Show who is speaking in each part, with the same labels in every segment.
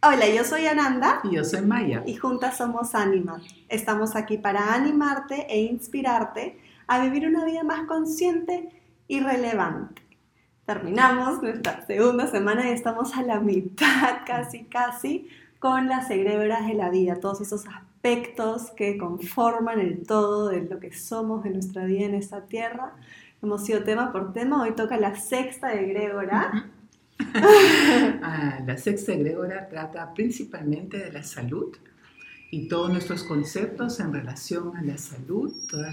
Speaker 1: Hola, yo soy Ananda.
Speaker 2: Y yo soy Maya.
Speaker 1: Y juntas somos Anima. Estamos aquí para animarte e inspirarte a vivir una vida más consciente y relevante. Terminamos nuestra segunda semana y estamos a la mitad, casi, casi, con las egregoras de la vida, todos esos aspectos que conforman el todo de lo que somos de nuestra vida en esta tierra. Hemos sido tema por tema, hoy toca la sexta egrégora.
Speaker 2: Ah, la sexta egrégora trata principalmente de la salud y todos nuestros conceptos en relación a la salud, toda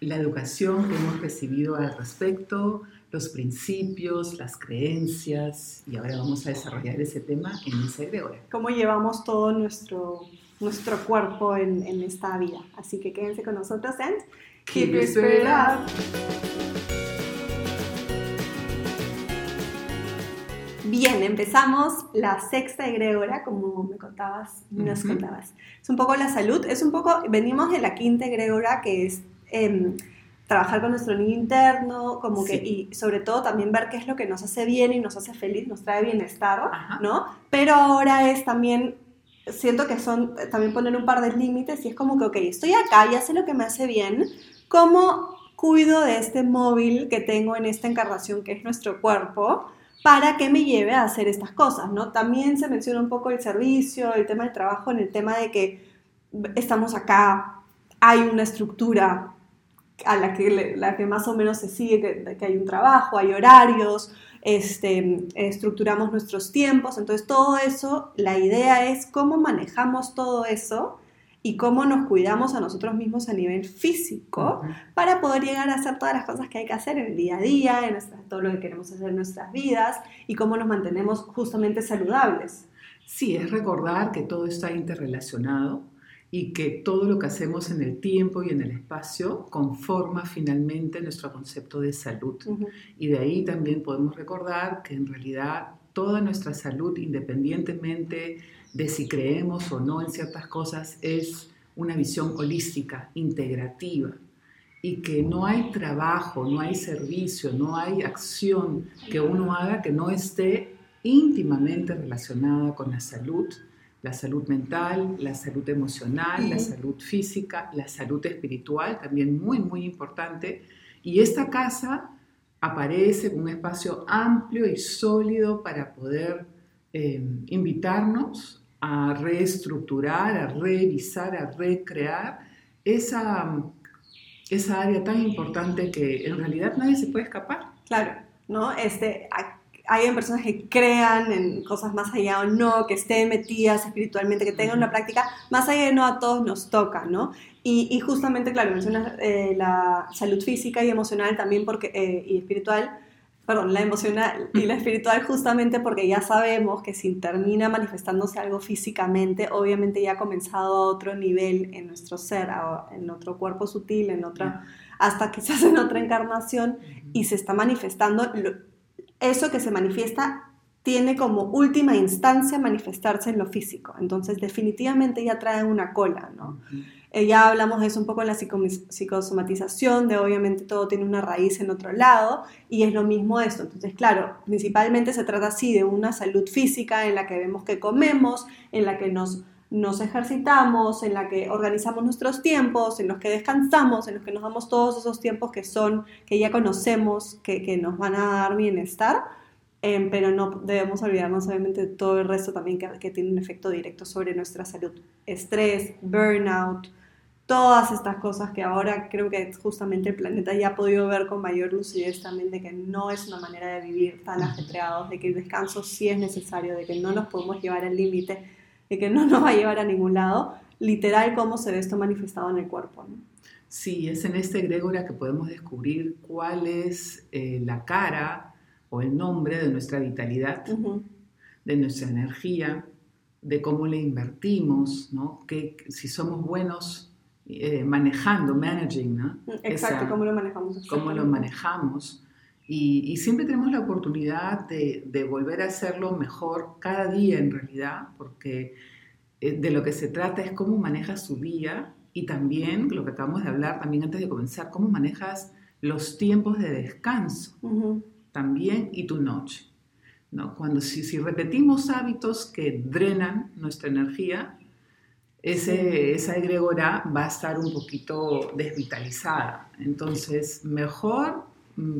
Speaker 2: la educación que hemos recibido al respecto, los principios, las creencias, y ahora vamos a desarrollar ese tema en esa egrégora.
Speaker 1: Cómo llevamos todo nuestro, nuestro cuerpo en, en esta vida. Así que quédense con nosotros en
Speaker 2: Keep Your Spirit Up.
Speaker 1: Bien, empezamos la sexta egregora, como me contabas, nos contabas. Es un poco la salud, es un poco, venimos de la quinta egregora, que es em, trabajar con nuestro niño interno, como que, y sobre todo también ver qué es lo que nos hace bien y nos hace feliz, nos trae bienestar, ¿no? Pero ahora es también, siento que son, también poner un par de límites y es como que, ok, estoy acá, ya sé lo que me hace bien, ¿cómo cuido de este móvil que tengo en esta encarnación que es nuestro cuerpo? Para que me lleve a hacer estas cosas, ¿no? También se menciona un poco el servicio, el tema del trabajo, en el tema de que estamos acá, hay una estructura a la que, la que más o menos se sigue, que, hay un trabajo, hay horarios, este, estructuramos nuestros tiempos, entonces todo eso, la idea es cómo manejamos todo eso y cómo nos cuidamos a nosotros mismos a nivel físico para poder llegar a hacer todas las cosas que hay que hacer en el día a día, en todo lo que queremos hacer en nuestras vidas y cómo nos mantenemos justamente saludables.
Speaker 2: Sí, es recordar que todo está interrelacionado y que todo lo que hacemos en el tiempo y en el espacio conforma finalmente nuestro concepto de salud. Y de ahí también podemos recordar que en realidad toda nuestra salud, independientemente de si creemos o no en ciertas cosas es una visión holística, integrativa, y que no hay trabajo, no hay servicio, no hay acción que uno haga que no esté íntimamente relacionada con la salud, la salud mental, la salud emocional, la salud física, la salud espiritual, también muy, muy importante. Y esta casa aparece un espacio amplio y sólido para poder eh, invitarnos a reestructurar, a revisar, a recrear esa, esa área tan importante que en realidad nadie se puede escapar.
Speaker 1: Claro, ¿no? Este, hay personas que crean en cosas más allá o no, que estén metidas espiritualmente, que tengan una práctica más allá de no a todos nos toca, ¿no? Y, y justamente, claro, mencionas eh, la salud física y emocional también porque, eh, y espiritual, perdón, la emocional y la espiritual justamente porque ya sabemos que si termina manifestándose algo físicamente, obviamente ya ha comenzado a otro nivel en nuestro ser, en otro cuerpo sutil, en otra, hasta quizás en otra encarnación y se está manifestando, eso que se manifiesta tiene como última instancia manifestarse en lo físico, entonces definitivamente ya trae una cola, ¿no? Eh, ya hablamos de eso un poco en la psicosomatización, de obviamente todo tiene una raíz en otro lado, y es lo mismo esto. Entonces, claro, principalmente se trata así de una salud física en la que vemos que comemos, en la que nos, nos ejercitamos, en la que organizamos nuestros tiempos, en los que descansamos, en los que nos damos todos esos tiempos que son, que ya conocemos, que, que nos van a dar bienestar. Em, pero no debemos olvidarnos obviamente de todo el resto también que, que, tiene un efecto directo sobre nuestra salud. Estrés, burnout, todas estas cosas que ahora creo que justamente el planeta ya ha podido ver con mayor lucidez también de que no es una manera de vivir tan ajetreados, de que el descanso sí es necesario, de que no nos podemos llevar al límite, de que no nos va a llevar a ningún lado, literal cómo se ve esto manifestado en el cuerpo. ¿no?
Speaker 2: Sí, es en este egregora que podemos descubrir cuál es eh, la cara o el nombre de nuestra vitalidad, de nuestra energía, de cómo le invertimos, ¿no? que si somos buenos eh, manejando, managing, ¿no?
Speaker 1: Exacto, cómo lo manejamos.
Speaker 2: Cómo lo manejamos. Y, siempre tenemos la oportunidad de, de, volver a hacerlo mejor cada día en realidad, porque eh, de lo que se trata es cómo manejas su día y también, lo que acabamos de hablar también antes de comenzar, cómo manejas los tiempos de descanso también y tu noche. ¿no? Cuando si, si repetimos hábitos que drenan nuestra energía, ese, esa egregora va a estar un poquito desvitalizada. Entonces, mejor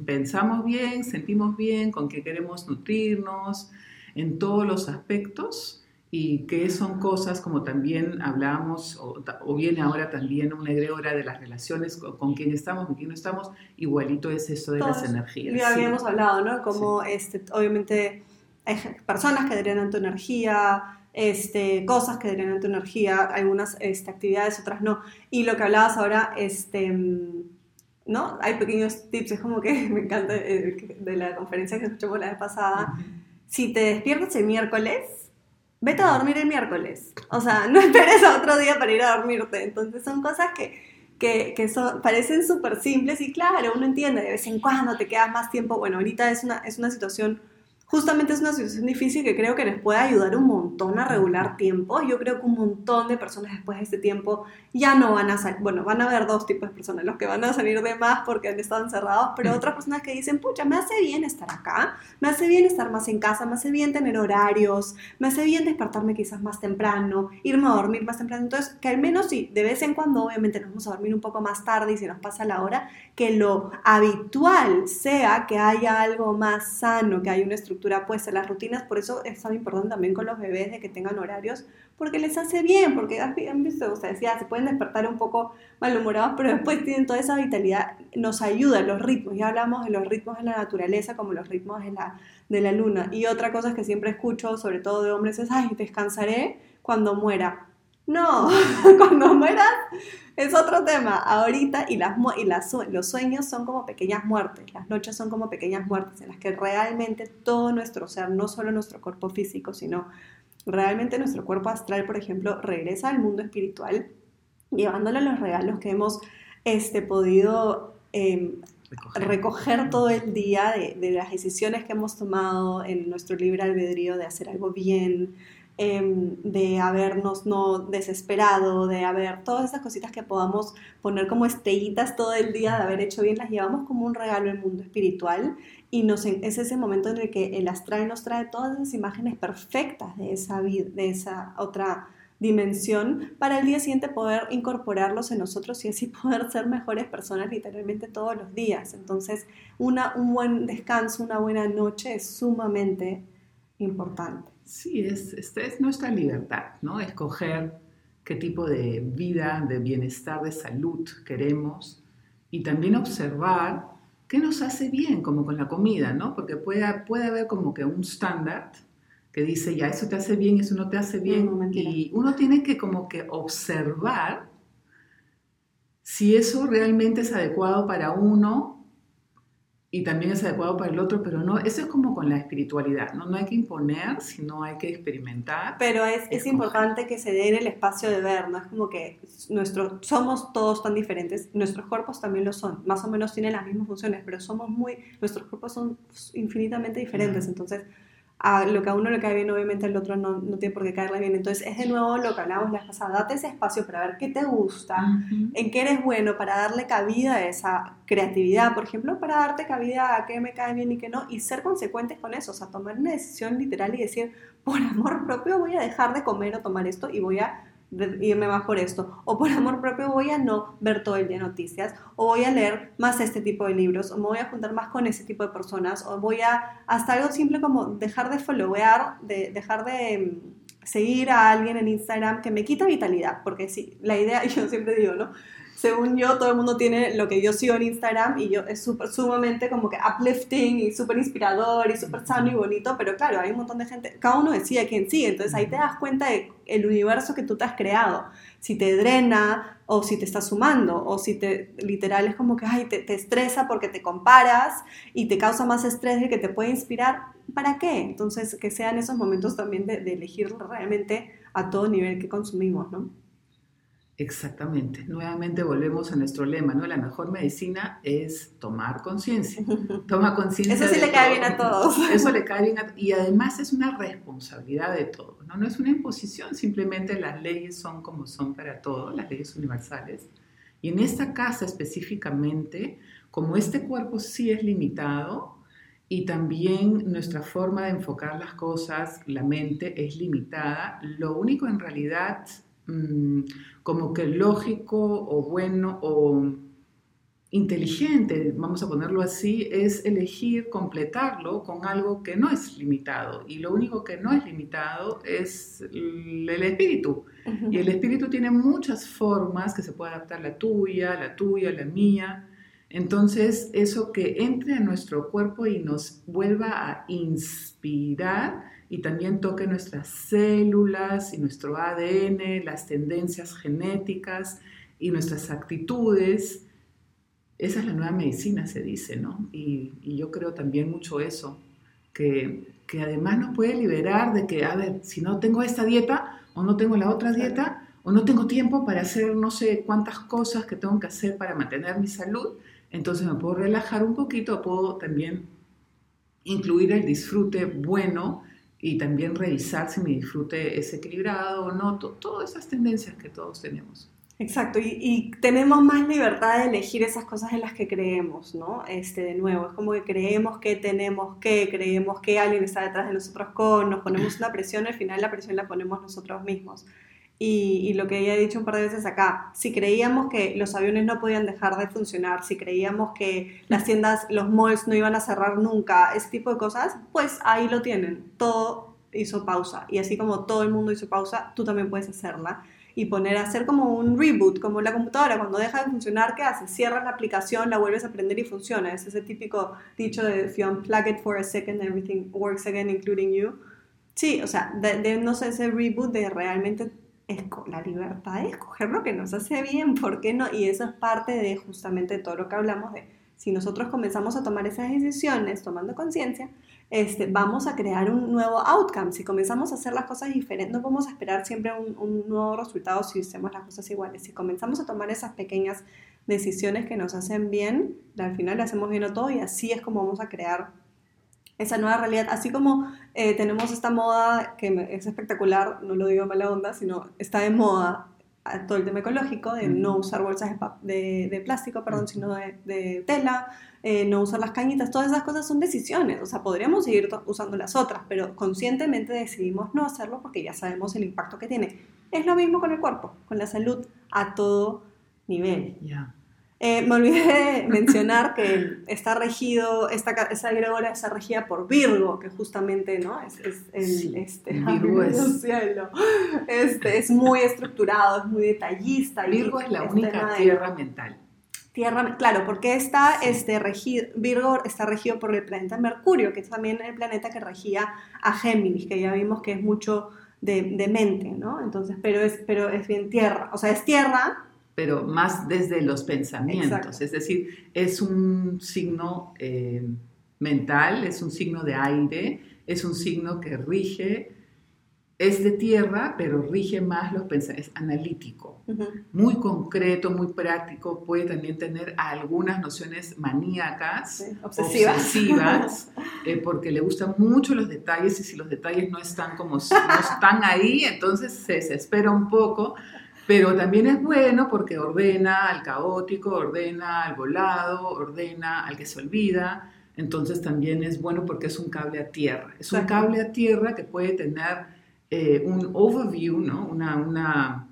Speaker 2: pensamos bien, sentimos bien, con qué queremos nutrirnos en todos los aspectos y que son cosas como también hablábamos, o, viene ahora también una egregora de las relaciones con, quien estamos, con quién no estamos, igualito es eso de las energías.
Speaker 1: Ya habíamos hablado, ¿no? Como, este, obviamente, hay personas que drenan tu energía, este, cosas que drenan tu energía, algunas este, actividades, otras no. Y lo que hablabas ahora, este, ¿no? Hay pequeños tips, es como que me encanta eh, de la conferencia que escuchamos la vez pasada. Si te despiertas el miércoles, vete a dormir el miércoles. O sea, no esperes a otro día para ir a dormirte. Entonces son cosas que, que, que son, parecen súper simples y claro, uno entiende, de vez en cuando te quedas más tiempo. Bueno, ahorita es una, es una situación justamente es una situación difícil que creo que les puede ayudar un montón a regular tiempo. Yo creo que un montón de personas después de este tiempo ya no van a salir, bueno, van a haber dos tipos de personas, los que van a salir de más porque han estado encerrados, pero otras personas que dicen, pucha, me hace bien estar acá, me hace bien estar más en casa, me hace bien tener horarios, me hace bien despertarme quizás más temprano, irme a dormir más temprano. Entonces, que al menos sí, de vez en cuando obviamente nos vamos a dormir un poco más tarde y si nos pasa la hora, que lo habitual sea que haya algo más sano, que haya una estructura pues las rutinas, por eso es tan importante también con los bebés de que tengan horarios, porque les hace bien, porque han visto, ustedes ya se pueden despertar un poco malhumorados, pero después tienen toda esa vitalidad, nos ayuda los ritmos, ya hablamos de los ritmos de la naturaleza como los ritmos de la, de la luna. Y otra cosa que siempre escucho, sobre todo de hombres, es, ay, descansaré cuando muera. No, cuando mueras es otro tema. Ahorita, y, las, y las, los sueños son como pequeñas muertes, las noches son como pequeñas muertes en las que realmente todo nuestro ser, no solo nuestro cuerpo físico, sino realmente nuestro cuerpo astral, por ejemplo, regresa al mundo espiritual, llevándole los regalos que hemos este, podido em, recoger. todo el día de, de las decisiones que hemos tomado en nuestro libre albedrío de hacer algo bien, Em, de habernos no desesperado, de haber todas esas cositas que podamos poner como estrellitas todo el día, de haber hecho bien, las llevamos como un regalo al mundo espiritual y nos, es ese momento en el que el astral nos trae todas esas imágenes perfectas de esa, de esa otra dimensión para el día siguiente poder incorporarlos en nosotros y así poder ser mejores personas literalmente todos los días. Entonces, una, un buen descanso, una buena noche es sumamente importante.
Speaker 2: Sí, es, es nuestra libertad, ¿no? Escoger qué tipo de vida, de bienestar, de salud queremos y también observar qué nos hace bien, como con la comida, ¿no? Porque puede, puede haber como que un estándar que dice, ya, eso te hace bien, eso no te hace bien, y uno tiene que como que observar si eso realmente es adecuado para uno y también es adecuado para el otro, pero no, eso es como con la espiritualidad, ¿no? No hay que imponer, sino hay que experimentar.
Speaker 1: Pero es, es importante que se den el espacio de ver, ¿no? Es como que nuestro, somos todos tan diferentes, nuestros cuerpos también lo son, más o menos tienen las mismas funciones, pero somos muy, nuestros cuerpos son infinitamente diferentes, entonces a lo que a uno le cae bien, obviamente el otro no, no, tiene por qué caerle bien. Entonces es de nuevo lo que hablábamos la pasada, date ese espacio para ver qué te gusta, en qué eres bueno, para darle cabida a esa creatividad, por ejemplo, para darte cabida a qué me cae bien y qué no, y ser consecuentes con eso, o sea, tomar una decisión literal y decir, por amor propio voy a dejar de comer o tomar esto y voy a irme más por esto, o por amor propio voy a no ver todo el día noticias, o voy a leer más este tipo de libros, o me voy a juntar más con ese tipo de personas, o voy a, hasta algo simple como dejar de followear, de dejar de mm, seguir a alguien en Instagram que me quita vitalidad, porque sí, la idea, yo siempre digo, ¿no? Según yo, todo el mundo tiene lo que yo sigo en Instagram y yo es super, sumamente como que uplifting y súper inspirador y súper sano y bonito, pero claro, hay un montón de gente, cada uno decide quién sigue, entonces ahí te das cuenta de el universo que tú te has creado, si te drena o si te está sumando o si te literal es como que ay, te, te estresa porque te comparas y te causa más estrés de que te puede inspirar, ¿para qué? Entonces que sean esos momentos también de, de elegir realmente a todo nivel que consumimos, ¿no?
Speaker 2: Exactamente. Nuevamente volvemos a nuestro lema, ¿no? La mejor medicina es tomar conciencia. Toma conciencia.
Speaker 1: Eso sí le cae bien a todos.
Speaker 2: Eso le cae bien a Y además es una responsabilidad de todos, ¿no? No es una imposición, simplemente las leyes son como son para todos, las leyes universales. Y en esta casa específicamente, como este cuerpo sí es limitado, y también nuestra forma de enfocar las cosas, la mente es limitada. Lo único en realidad mm, como que lógico o bueno o inteligente, vamos a ponerlo así, es elegir completarlo con algo que no es limitado. Y lo único que no es limitado es el espíritu. Y el espíritu tiene muchas formas que se puede adaptar la tuya, la tuya, la mía. Entonces, eso que entre a nuestro cuerpo y nos vuelva a inspirar y también toque nuestras células y nuestro ADN, las tendencias genéticas y nuestras actitudes. Esa es la nueva medicina, se dice, ¿no? Y, yo creo también mucho eso, que, que además nos puede liberar de que, a ver, si no tengo esta dieta o no tengo la otra dieta, o no tengo tiempo para hacer no sé cuántas cosas que tengo que hacer para mantener mi salud, entonces me puedo relajar un poquito, puedo también incluir el disfrute bueno y también revisar si mi disfrute es equilibrado o no, todas esas tendencias que todos tenemos.
Speaker 1: Exacto, y, tenemos más libertad de elegir esas cosas en las que creemos, ¿no? Este, de nuevo, es como que creemos que tenemos que, creemos que alguien está detrás de nosotros con, nos ponemos una presión, al final la presión la ponemos nosotros mismos. Y, lo que ya he dicho un par de veces acá, si creíamos que los aviones no podían dejar de funcionar, si creíamos que las tiendas, los malls no iban a cerrar nunca, ese tipo de cosas, pues ahí lo tienen. Todo hizo pausa. Y así como todo el mundo hizo pausa, tú también puedes hacerla y poner a hacer como un reboot, como la computadora, cuando deja de funcionar, ¿qué haces? Cierras la aplicación, la vuelves a prender y funciona. Es ese típico dicho de if you unplug it for a second, everything works again, including you. Sí, o sea, de, de no sé, ese reboot de realmente la libertad de escoger lo que nos hace bien, ¿por qué no? Y eso es parte de justamente todo lo que hablamos de si nosotros comenzamos a tomar esas decisiones tomando conciencia, este, vamos a crear un nuevo outcome. Si comenzamos a hacer las cosas diferentes, no vamos a esperar siempre un, un nuevo resultado si hacemos las cosas iguales. Si comenzamos a tomar esas pequeñas decisiones que nos hacen bien, al final le hacemos bien a todo y así es como vamos a crear esa nueva realidad. Así como eh, tenemos esta moda que es espectacular, no lo digo mala onda, sino está de moda todo el tema ecológico, de no usar bolsas de, de, plástico, perdón, sino de, de tela, eh, no usar las cañitas, todas esas cosas son decisiones, o sea, podríamos seguir usando las otras, pero conscientemente decidimos no hacerlo porque ya sabemos el impacto que tiene. Es lo mismo con el cuerpo, con la salud a todo nivel.
Speaker 2: Ya.
Speaker 1: Eh, me olvidé de mencionar que está regido, esta, egregora está regida por Virgo, que justamente, ¿no? Es, es el, este,
Speaker 2: Virgo es...
Speaker 1: Cielo. Este, es muy estructurado, es muy detallista.
Speaker 2: Virgo es la única tierra mental.
Speaker 1: Tierra, claro, porque está, este, regido, Virgo está regido por el planeta Mercurio, que es también el planeta que regía a Géminis, que ya vimos que es mucho de, de mente, ¿no? Entonces, pero es, pero es bien tierra, o sea, es tierra,
Speaker 2: pero más desde los pensamientos. Es decir, es un signo eh, mental, es un signo de aire, es un signo que rige, es de tierra, pero rige más los pensamientos, es analítico, muy concreto, muy práctico, puede también tener algunas nociones maníacas, obsesivas, eh, porque le gustan mucho los detalles y si los detalles no están como no están ahí, entonces se desespera un poco pero también es bueno porque ordena al caótico, ordena al volado, ordena al que se olvida. Entonces también es bueno porque es un cable a tierra. Es un cable a tierra que puede tener eh, un overview, ¿no? una, una,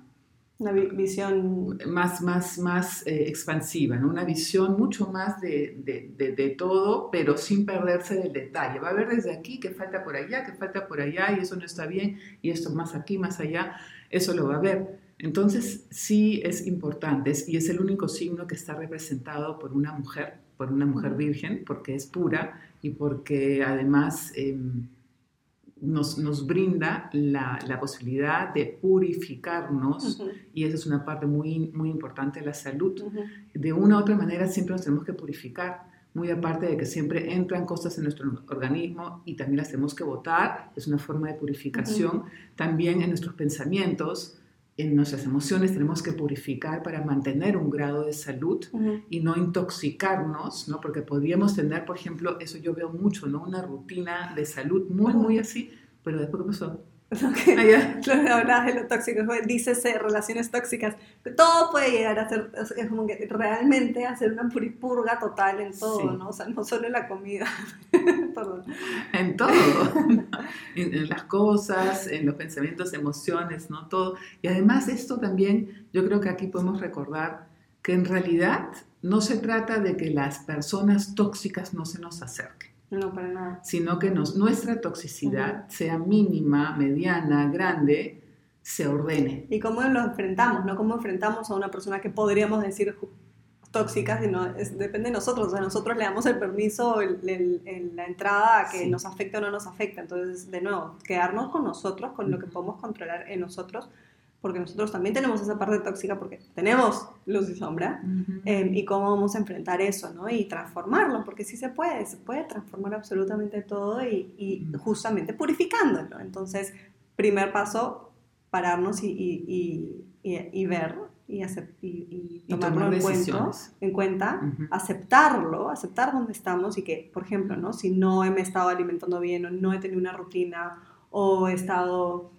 Speaker 1: una visión
Speaker 2: más, más, más eh, expansiva, ¿no? una visión mucho más de, de, de, todo, pero sin perderse del detalle. Va a ver desde aquí que falta por allá, que falta por allá, y eso no está bien, y esto más aquí, más allá, eso lo va a ver. Entonces, sí es importante y es el único signo que está representado por una mujer, por una mujer virgen, porque es pura y porque además em, nos, brinda la, posibilidad de purificarnos y esa es una parte muy, muy importante de la salud. De una u otra manera siempre nos tenemos que purificar, muy aparte de que siempre entran cosas en nuestro organismo y también las tenemos que votar, es una forma de purificación, también en nuestros pensamientos en nuestras emociones tenemos que purificar para mantener un grado de salud y no intoxicarnos, ¿no? Porque podríamos tener, por ejemplo, eso yo veo mucho, ¿no? Una rutina de salud muy, muy así, pero después ¿qué pasó?
Speaker 1: lo que, hablabas de lo tóxico, dícese relaciones tóxicas, todo puede llegar a ser, es como que realmente hacer una puripurga total en todo, ¿no? O sea, no solo en la comida,
Speaker 2: Perdón. En todo, en, las cosas, en los pensamientos, emociones, ¿no? Todo. Y además esto también, yo creo que aquí podemos recordar que en realidad no se trata de que las personas tóxicas no se nos acerquen.
Speaker 1: No, para nada.
Speaker 2: Sino que nuestra toxicidad, sea mínima, mediana, grande, se ordene.
Speaker 1: Y cómo lo enfrentamos, ¿no? Cómo enfrentamos a una persona que podríamos decir tóxica, sino depende de nosotros. O sea, nosotros le damos el permiso, la entrada a que nos afecte o no nos afecte. Entonces, de nuevo, quedarnos con nosotros, con lo que podemos controlar en nosotros porque nosotros también tenemos esa parte tóxica, porque tenemos luz y sombra, em, y cómo vamos a enfrentar eso, ¿no? Y transformarlo, porque sí se puede, se puede transformar absolutamente todo y, justamente purificándolo. Entonces, primer paso, pararnos y, y ver y, hacer, y, tomarlo en cuenta, en cuenta aceptarlo, aceptar dónde estamos y que, por ejemplo, ¿no? si no me he estado alimentando bien o no he tenido una rutina o he estado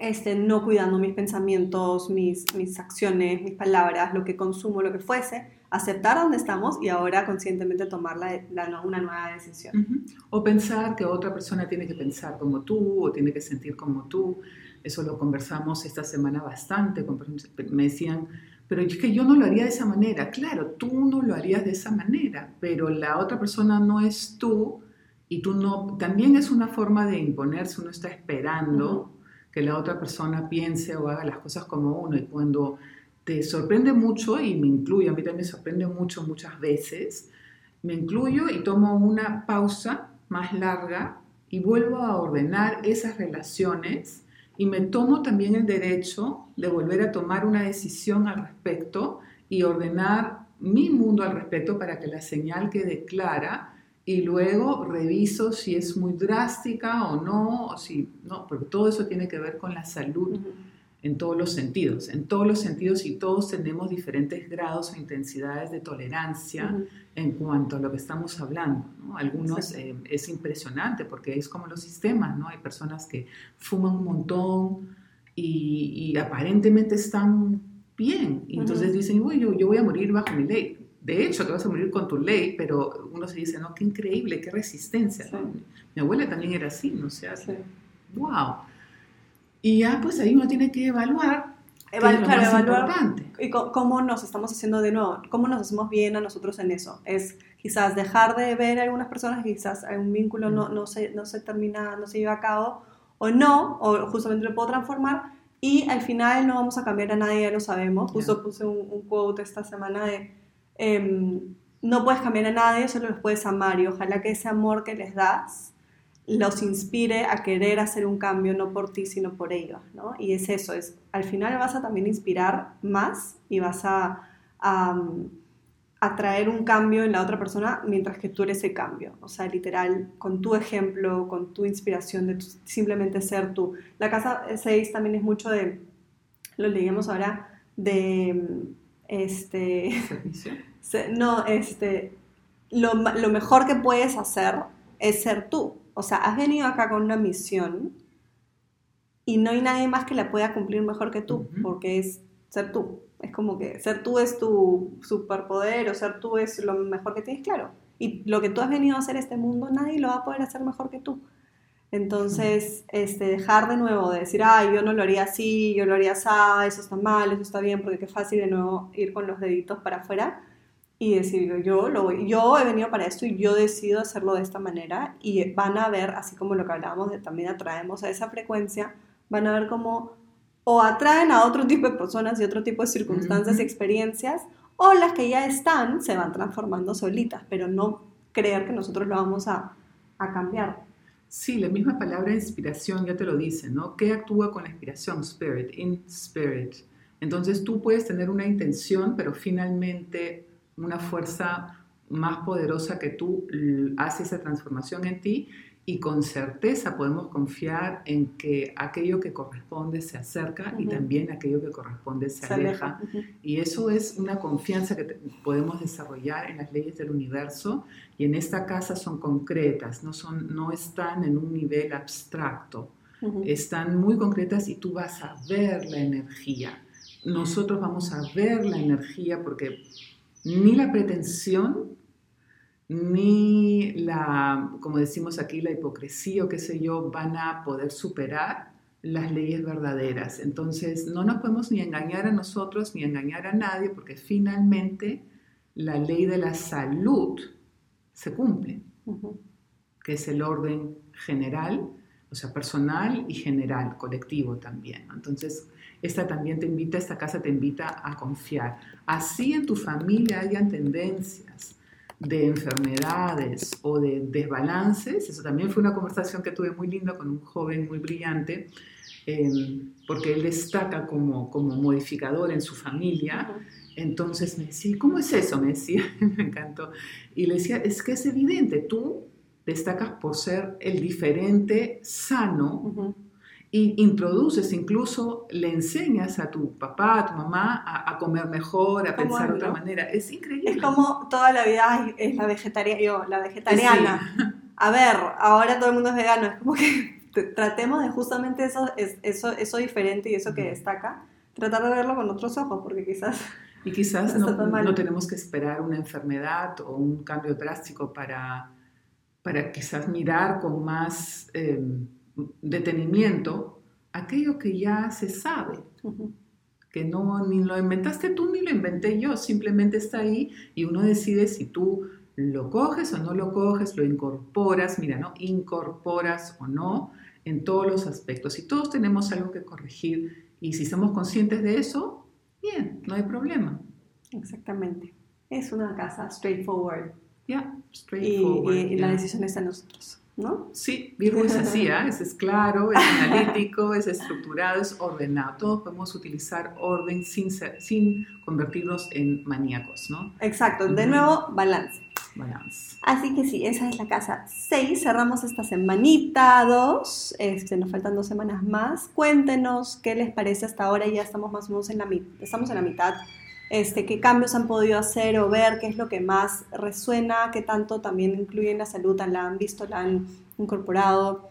Speaker 1: este, no cuidando mis pensamientos, mis, mis acciones, mis palabras, lo que consumo, lo que fuese, aceptar dónde estamos y ahora conscientemente tomar la, una nueva decisión.
Speaker 2: O pensar que otra persona tiene que pensar como tú o tiene que sentir como tú. Eso lo conversamos esta semana bastante. Me decían, pero es que yo no lo haría de esa manera. Claro, tú no lo harías de esa manera, pero la otra persona no es tú y tú no. También es una forma de imponerse, uno está esperando que la otra persona piense o haga las cosas como uno. Y cuando te sorprende mucho, y me incluyo, a mí también me sorprende mucho muchas veces, me incluyo y tomo una pausa más larga y vuelvo a ordenar esas relaciones y me tomo también el derecho de volver a tomar una decisión al respecto y ordenar mi mundo al respecto para que la señal quede clara y luego reviso si es muy drástica o no, o si no, porque todo eso tiene que ver con la salud en todos los sentidos, en todos los sentidos y todos tenemos diferentes grados o intensidades de tolerancia en cuanto a lo que estamos hablando. Algunos eh, es impresionante porque es como los sistemas, ¿no? Hay personas que fuman un montón y, aparentemente están bien, y entonces dicen, Uy, yo, yo voy a morir bajo mi ley de hecho, te vas a morir con tu ley, pero uno se dice, no, qué increíble, qué resistencia. Mi abuela también era así, ¿no? sé sea, wow. Y ya, pues ahí uno tiene que evaluar.
Speaker 1: evaluar, evaluar y cómo nos estamos haciendo de nuevo, cómo nos hacemos bien a nosotros en eso. Es quizás dejar de ver a algunas personas, quizás un vínculo no, no, se, no se termina, no se lleva a cabo, o no, o justamente lo puedo transformar, y al final no vamos a cambiar a nadie, ya lo sabemos. Justo puse un, un quote esta semana de Em, no puedes cambiar a nadie, solo los puedes amar y ojalá que ese amor que les das los inspire a querer hacer un cambio no por ti sino por ellos, ¿no? Y es eso, es al final vas a también inspirar más y vas a, a, traer un cambio en la otra persona mientras que tú eres el cambio, o sea, literal, con tu ejemplo, con tu inspiración de simplemente ser tú. La casa 6 también es mucho de, lo leíamos ahora, de este... no, este, lo, mejor que puedes hacer es ser tú. O sea, has venido acá con una misión y no hay nadie más que la pueda cumplir mejor que tú, porque es ser tú. Es como que ser tú es tu superpoder o ser tú es lo mejor que tienes, claro. Y lo que tú has venido a hacer este mundo, nadie lo va a poder hacer mejor que tú. Entonces, este, dejar de nuevo de decir, ay, yo no lo haría así, yo lo haría así, eso está mal, eso está bien, porque qué fácil de nuevo ir con los deditos para afuera y decir, yo, lo, yo he venido para esto y yo decido hacerlo de esta manera y van a ver, así como lo que hablábamos de también atraemos a esa frecuencia, van a ver cómo o atraen a otro tipo de personas y otro tipo de circunstancias y experiencias, o las que ya están se van transformando solitas, pero no creer que nosotros lo vamos a, a cambiar.
Speaker 2: Sí, la misma palabra inspiración ya te lo dice, ¿no? ¿Qué actúa con la inspiración? Spirit, in spirit. Entonces tú puedes tener una intención, pero finalmente una fuerza más poderosa que tú hace esa transformación en ti y con certeza podemos confiar en que aquello que corresponde se acerca y también aquello que corresponde se, aleja. Y eso es una confianza que podemos desarrollar en las leyes del universo y en esta casa son concretas, no, son, no están en un nivel abstracto. están muy concretas y tú vas a ver la energía. Nosotros vamos a ver la energía porque ni la pretensión, ni la, como decimos aquí, la hipocresía o qué sé yo, van a poder superar las leyes verdaderas. Entonces, no nos podemos ni engañar a nosotros ni engañar a nadie porque finalmente la ley de la salud se cumple, que es el orden general, o sea, personal y general, colectivo también. Entonces, esta también te invita, esta casa te invita a confiar. Así en tu familia hayan tendencias de enfermedades o de desbalances, eso también fue una conversación que tuve muy linda con un joven muy brillante, em, porque él destaca como, como modificador en su familia. Entonces me decía, ¿cómo es eso? Me decía, me encantó. Y le decía, es que es evidente, tú destacas por ser el diferente sano y introduces, incluso le enseñas a tu papá, a tu mamá a, comer mejor, a pensar de otra manera. Es increíble.
Speaker 1: Es como toda la vida es la vegetariana, yo, la vegetariana. A ver, ahora todo el mundo es vegano, es como que tratemos de justamente eso, eso, eso diferente y eso que destaca, tratar de verlo con otros ojos, porque quizás...
Speaker 2: Y quizás no, no, tenemos que esperar una enfermedad o un cambio drástico para, para quizás mirar con más... Em, detenimiento aquello que ya se sabe, que no ni lo inventaste tú ni lo inventé yo, simplemente está ahí y uno decide si tú lo coges o no lo coges, lo incorporas, mira, ¿no? Incorporas o no en todos los aspectos. Y todos tenemos algo que corregir y si somos conscientes de eso, bien, no hay problema.
Speaker 1: Exactamente. Es una casa straightforward.
Speaker 2: Ya, straightforward.
Speaker 1: Y, la decisión está en nosotros. ¿No?
Speaker 2: Sí, Virgo es así, ¿eh? es, claro, es analítico, es estructurado, es ordenado. Todos podemos utilizar orden sin, sin convertirnos en maníacos, ¿no?
Speaker 1: Exacto, de nuevo, balance.
Speaker 2: Balance.
Speaker 1: Así que sí, esa es la casa 6. Cerramos esta semanita 2. Este, nos faltan dos semanas más. Cuéntenos qué les parece hasta ahora. Ya estamos más o menos en la, estamos en la mitad este, qué cambios han podido hacer o ver, qué es lo que más resuena, qué tanto también incluye en la salud, la han visto, la han incorporado,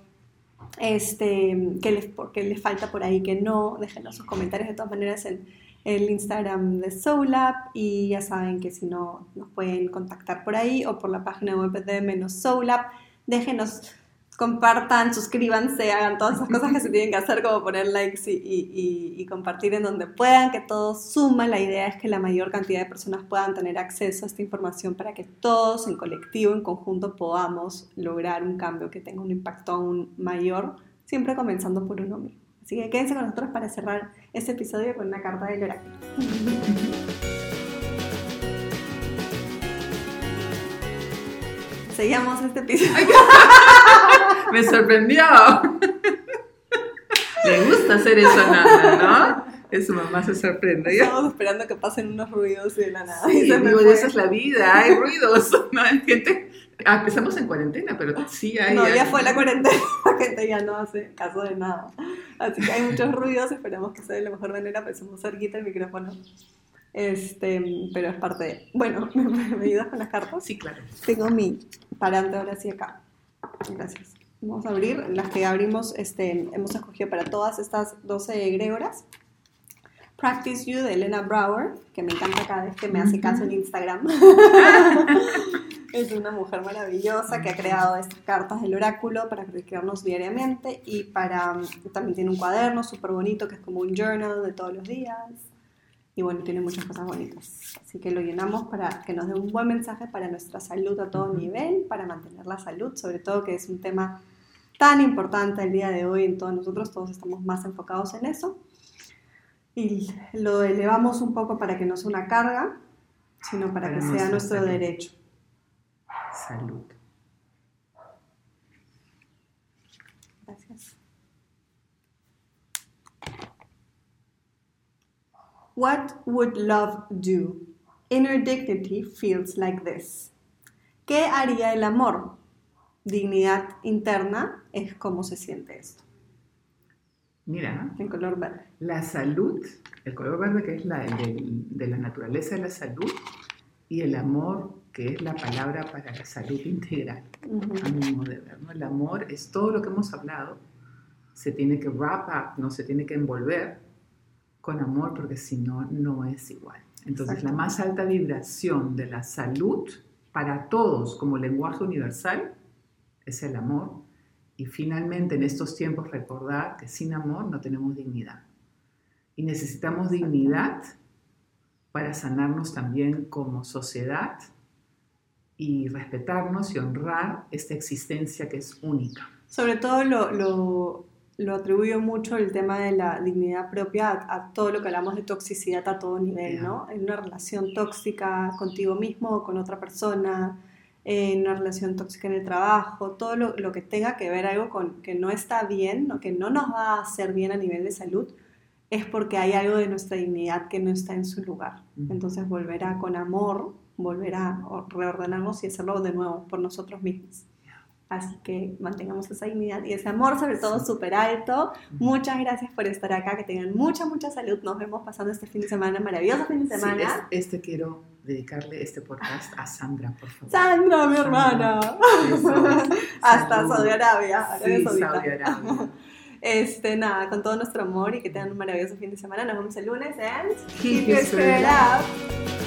Speaker 1: este, qué les, qué les falta por ahí, que no, déjenos sus comentarios de todas maneras en el Instagram de Soulab y ya saben que si no nos pueden contactar por ahí o por la página web de menos Soulab, déjenos compartan, suscríbanse, hagan todas esas cosas que se tienen que hacer, como poner likes y, compartir en donde puedan, que todo suma. La idea es que la mayor cantidad de personas puedan tener acceso a esta información para que todos en colectivo, en conjunto, podamos lograr un cambio que tenga un impacto aún mayor, siempre comenzando por uno mismo. Así que quédense con nosotros para cerrar este episodio con una carta del oráculo. Seguimos este episodio.
Speaker 2: Me sorprendió. Le gusta hacer eso a Nana, ¿no? Que su mamá se sorprende.
Speaker 1: Estamos esperando que pasen unos ruidos de la nada.
Speaker 2: Sí, digo, esa es la vida, hay ruidos. ¿no? Hay gente. Ah, empezamos en cuarentena, pero sí hay.
Speaker 1: No, ya fue la cuarentena, la gente ya no hace caso de nada. Así que hay muchos ruidos, esperamos que sea de la mejor manera, pensamos cerquita el micrófono. Este, pero es parte de. Bueno, ¿me, ayudas con las cartas?
Speaker 2: Sí, claro.
Speaker 1: Tengo mi parante ahora sí acá. Gracias. Vamos a abrir las que abrimos, este, hemos escogido para todas estas 12 egregoras. Practice You de Elena Brower, que me encanta cada vez que me hace caso en Instagram. es una mujer maravillosa que ha creado estas cartas del oráculo para crearnos diariamente y para también tiene un cuaderno súper bonito que es como un journal de todos los días. Y bueno, tiene muchas cosas bonitas. Así que lo llenamos para que nos dé un buen mensaje para nuestra salud a todo nivel, para mantener la salud, sobre todo que es un tema tan importante el día de hoy en todos nosotros, todos estamos más enfocados en eso. Y lo elevamos un poco para que no sea una carga, sino para, que sea nuestro derecho.
Speaker 2: Salud.
Speaker 1: Gracias. What would love do? Inner dignity feels like this. ¿Qué haría el amor? Dignidad interna es cómo se siente esto.
Speaker 2: Mira,
Speaker 1: en color verde.
Speaker 2: La salud, el color verde que es la, de, la naturaleza de la salud y el amor que es la palabra para la salud integral, a mi modo de ver. El amor es todo lo que hemos hablado, se tiene que wrap up, no se tiene que envolver con amor, porque si no, no es igual. Entonces, la más alta vibración de la salud para todos como lenguaje universal es el amor. Y finalmente, en estos tiempos, recordar que sin amor no tenemos dignidad. Y necesitamos dignidad para sanarnos también como sociedad y respetarnos y honrar esta existencia que es única.
Speaker 1: Sobre todo lo, lo, lo atribuyo mucho el tema de la dignidad propia a, todo lo que hablamos de toxicidad a todo nivel, ¿no? En una relación tóxica contigo mismo o con otra persona, en una relación tóxica en el trabajo, todo lo, lo, que tenga que ver algo con que no está bien, o que no nos va a hacer bien a nivel de salud, es porque hay algo de nuestra dignidad que no está en su lugar. Entonces volver a con amor, volver a reordenarnos y hacerlo de nuevo por nosotros mismos. Así que mantengamos esa dignidad y ese amor, sobre todo, súper alto. Muchas gracias por estar acá. Que tengan mucha, mucha salud. Nos vemos pasando este fin de semana, maravilloso fin de semana.
Speaker 2: este quiero dedicarle este podcast a Sandra, por favor.
Speaker 1: Sandra, mi hermana. Hasta Saudi Arabia.
Speaker 2: Sí, Saudi Arabia.
Speaker 1: Este, nada, con todo nuestro amor y que tengan un maravilloso fin de semana. Nos vemos el lunes en Keep, Keep Your Spirit Up.